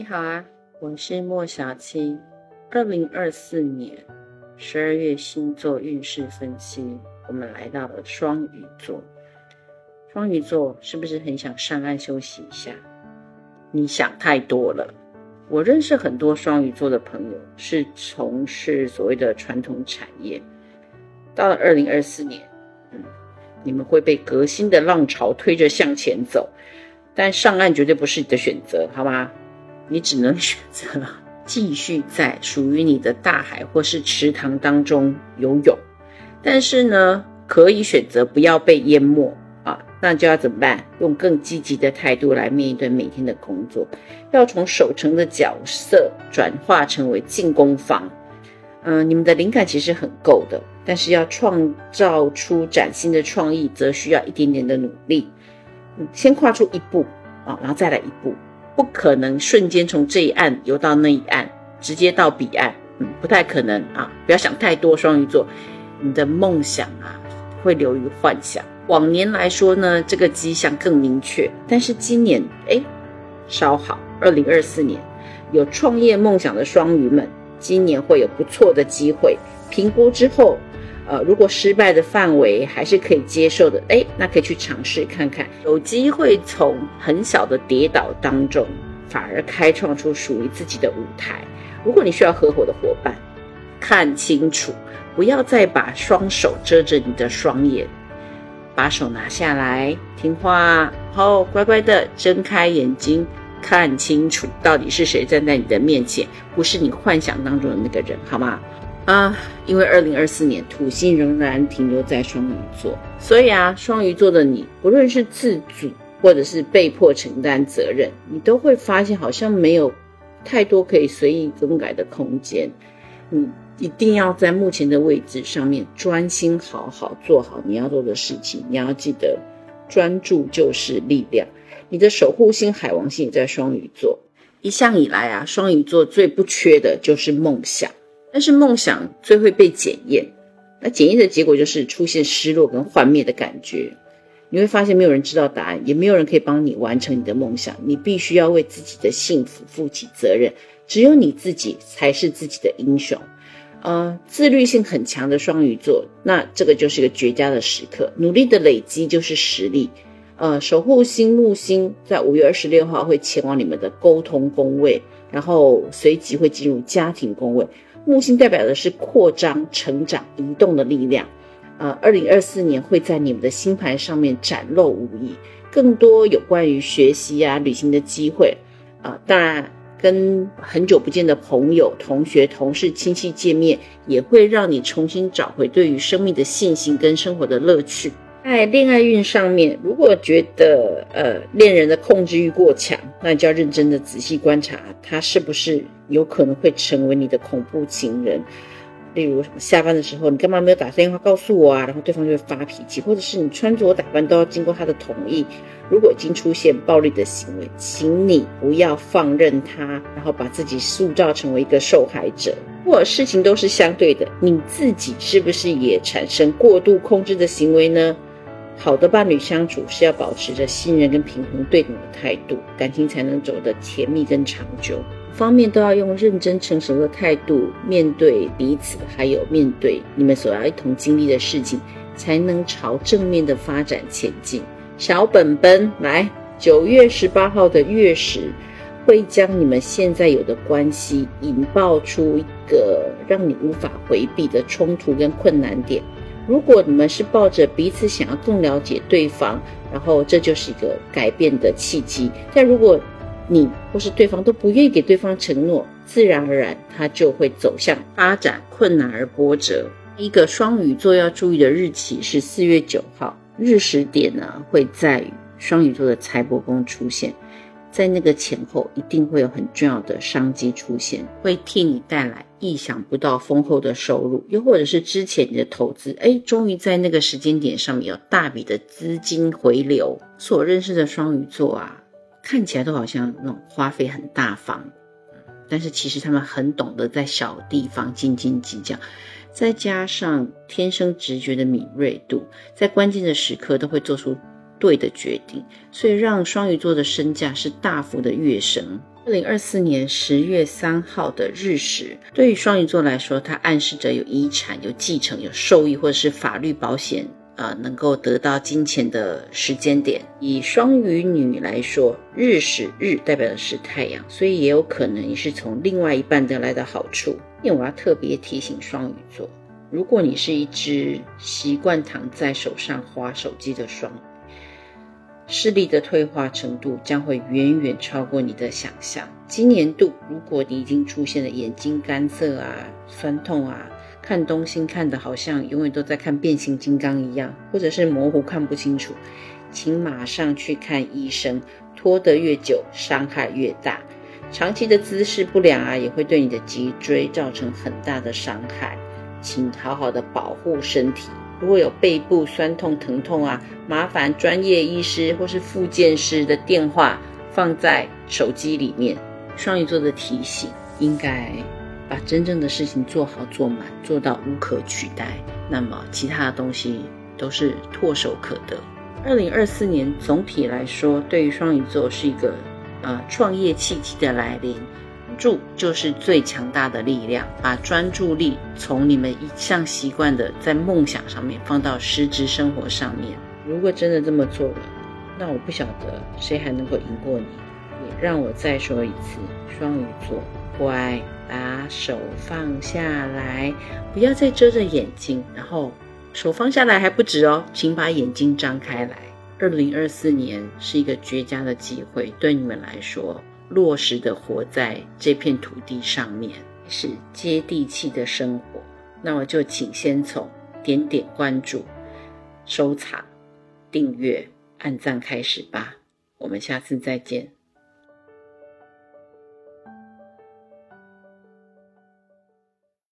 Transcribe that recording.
你好啊，我是莫小七。二零二四年十二月星座运势分析，我们来到了双鱼座。双鱼座是不是很想上岸休息一下？你想太多了。我认识很多双鱼座的朋友，是从事所谓的传统产业。到了二零二四年，嗯，你们会被革新的浪潮推着向前走，但上岸绝对不是你的选择，好吗？你只能选择 继续在属于你的大海或是池塘当中游泳，但是呢，可以选择不要被淹没啊，那就要怎么办？用更积极的态度来面对每天的工作，要从守城的角色转化成为进攻方。嗯，你们的灵感其实很够的，但是要创造出崭新的创意，则需要一点点的努力。嗯，先跨出一步啊，然后再来一步。不可能瞬间从这一岸游到那一岸，直接到彼岸，嗯，不太可能啊！不要想太多，双鱼座，你的梦想啊会流于幻想。往年来说呢，这个迹象更明确，但是今年哎，稍好。二零二四年有创业梦想的双鱼们，今年会有不错的机会。评估之后。呃，如果失败的范围还是可以接受的，哎，那可以去尝试看看，有机会从很小的跌倒当中，反而开创出属于自己的舞台。如果你需要合伙的伙伴，看清楚，不要再把双手遮着你的双眼，把手拿下来，听话，好，乖乖的睁开眼睛，看清楚到底是谁站在你的面前，不是你幻想当中的那个人，好吗？啊，因为二零二四年土星仍然停留在双鱼座，所以啊，双鱼座的你，不论是自主或者是被迫承担责任，你都会发现好像没有太多可以随意更改的空间。你一定要在目前的位置上面专心好好做好你要做的事情。你要记得，专注就是力量。你的守护星海王星也在双鱼座，一向以来啊，双鱼座最不缺的就是梦想。但是梦想最会被检验，那检验的结果就是出现失落跟幻灭的感觉。你会发现没有人知道答案，也没有人可以帮你完成你的梦想。你必须要为自己的幸福负起责任，只有你自己才是自己的英雄。呃，自律性很强的双鱼座，那这个就是一个绝佳的时刻。努力的累积就是实力。呃，守护星木星在五月二十六号会前往你们的沟通宫位，然后随即会进入家庭宫位。木星代表的是扩张、成长、移动的力量，呃，二零二四年会在你们的星盘上面展露无遗，更多有关于学习啊、旅行的机会，啊，当然跟很久不见的朋友、同学、同事、亲戚见面，也会让你重新找回对于生命的信心跟生活的乐趣。在恋爱运上面，如果觉得呃恋人的控制欲过强，那就要认真的仔细观察他是不是有可能会成为你的恐怖情人。例如什么下班的时候，你干嘛没有打电话告诉我啊？然后对方就会发脾气，或者是你穿着打扮都要经过他的同意。如果已经出现暴力的行为，请你不要放任他，然后把自己塑造成为一个受害者。如果事情都是相对的，你自己是不是也产生过度控制的行为呢？好的伴侣相处是要保持着信任跟平衡对等的态度，感情才能走得甜蜜跟长久。方面都要用认真成熟的态度面对彼此，还有面对你们所要一同经历的事情，才能朝正面的发展前进。小本本来，九月十八号的月食会将你们现在有的关系引爆出一个让你无法回避的冲突跟困难点。如果你们是抱着彼此想要更了解对方，然后这就是一个改变的契机。但如果你或是对方都不愿意给对方承诺，自然而然他就会走向发展困难而波折。一个双鱼座要注意的日期是四月九号，日食点呢会在双鱼座的财帛宫出现。在那个前后，一定会有很重要的商机出现，会替你带来意想不到丰厚的收入，又或者是之前你的投资，哎，终于在那个时间点上面有大笔的资金回流。所认识的双鱼座啊，看起来都好像那种花费很大方，但是其实他们很懂得在小地方斤斤计较，再加上天生直觉的敏锐度，在关键的时刻都会做出。对的决定，所以让双鱼座的身价是大幅的跃升。二零二四年十月三号的日食，对于双鱼座来说，它暗示着有遗产、有继承、有受益，或者是法律保险，呃，能够得到金钱的时间点。以双鱼女来说，日食日代表的是太阳，所以也有可能你是从另外一半得来的好处。因为我要特别提醒双鱼座，如果你是一只习惯躺在手上划手机的双鱼。视力的退化程度将会远远超过你的想象。今年度，如果你已经出现了眼睛干涩啊、酸痛啊、看东西看的好像永远都在看变形金刚一样，或者是模糊看不清楚，请马上去看医生。拖得越久，伤害越大。长期的姿势不良啊，也会对你的脊椎造成很大的伤害。请好好的保护身体。如果有背部酸痛、疼痛啊，麻烦专业医师或是复健师的电话放在手机里面。双鱼座的提醒，应该把真正的事情做好做满，做到无可取代。那么其他的东西都是唾手可得。二零二四年总体来说，对于双鱼座是一个呃创业契机的来临。注就是最强大的力量，把专注力从你们一向习惯的在梦想上面放到实质生活上面。如果真的这么做了，那我不晓得谁还能够赢过你。也让我再说一次，双鱼座，乖，把手放下来，不要再遮着眼睛，然后手放下来还不止哦，请把眼睛张开来。二零二四年是一个绝佳的机会，对你们来说。落实的活在这片土地上面，是接地气的生活。那我就请先从点点关注、收藏、订阅、按赞开始吧。我们下次再见。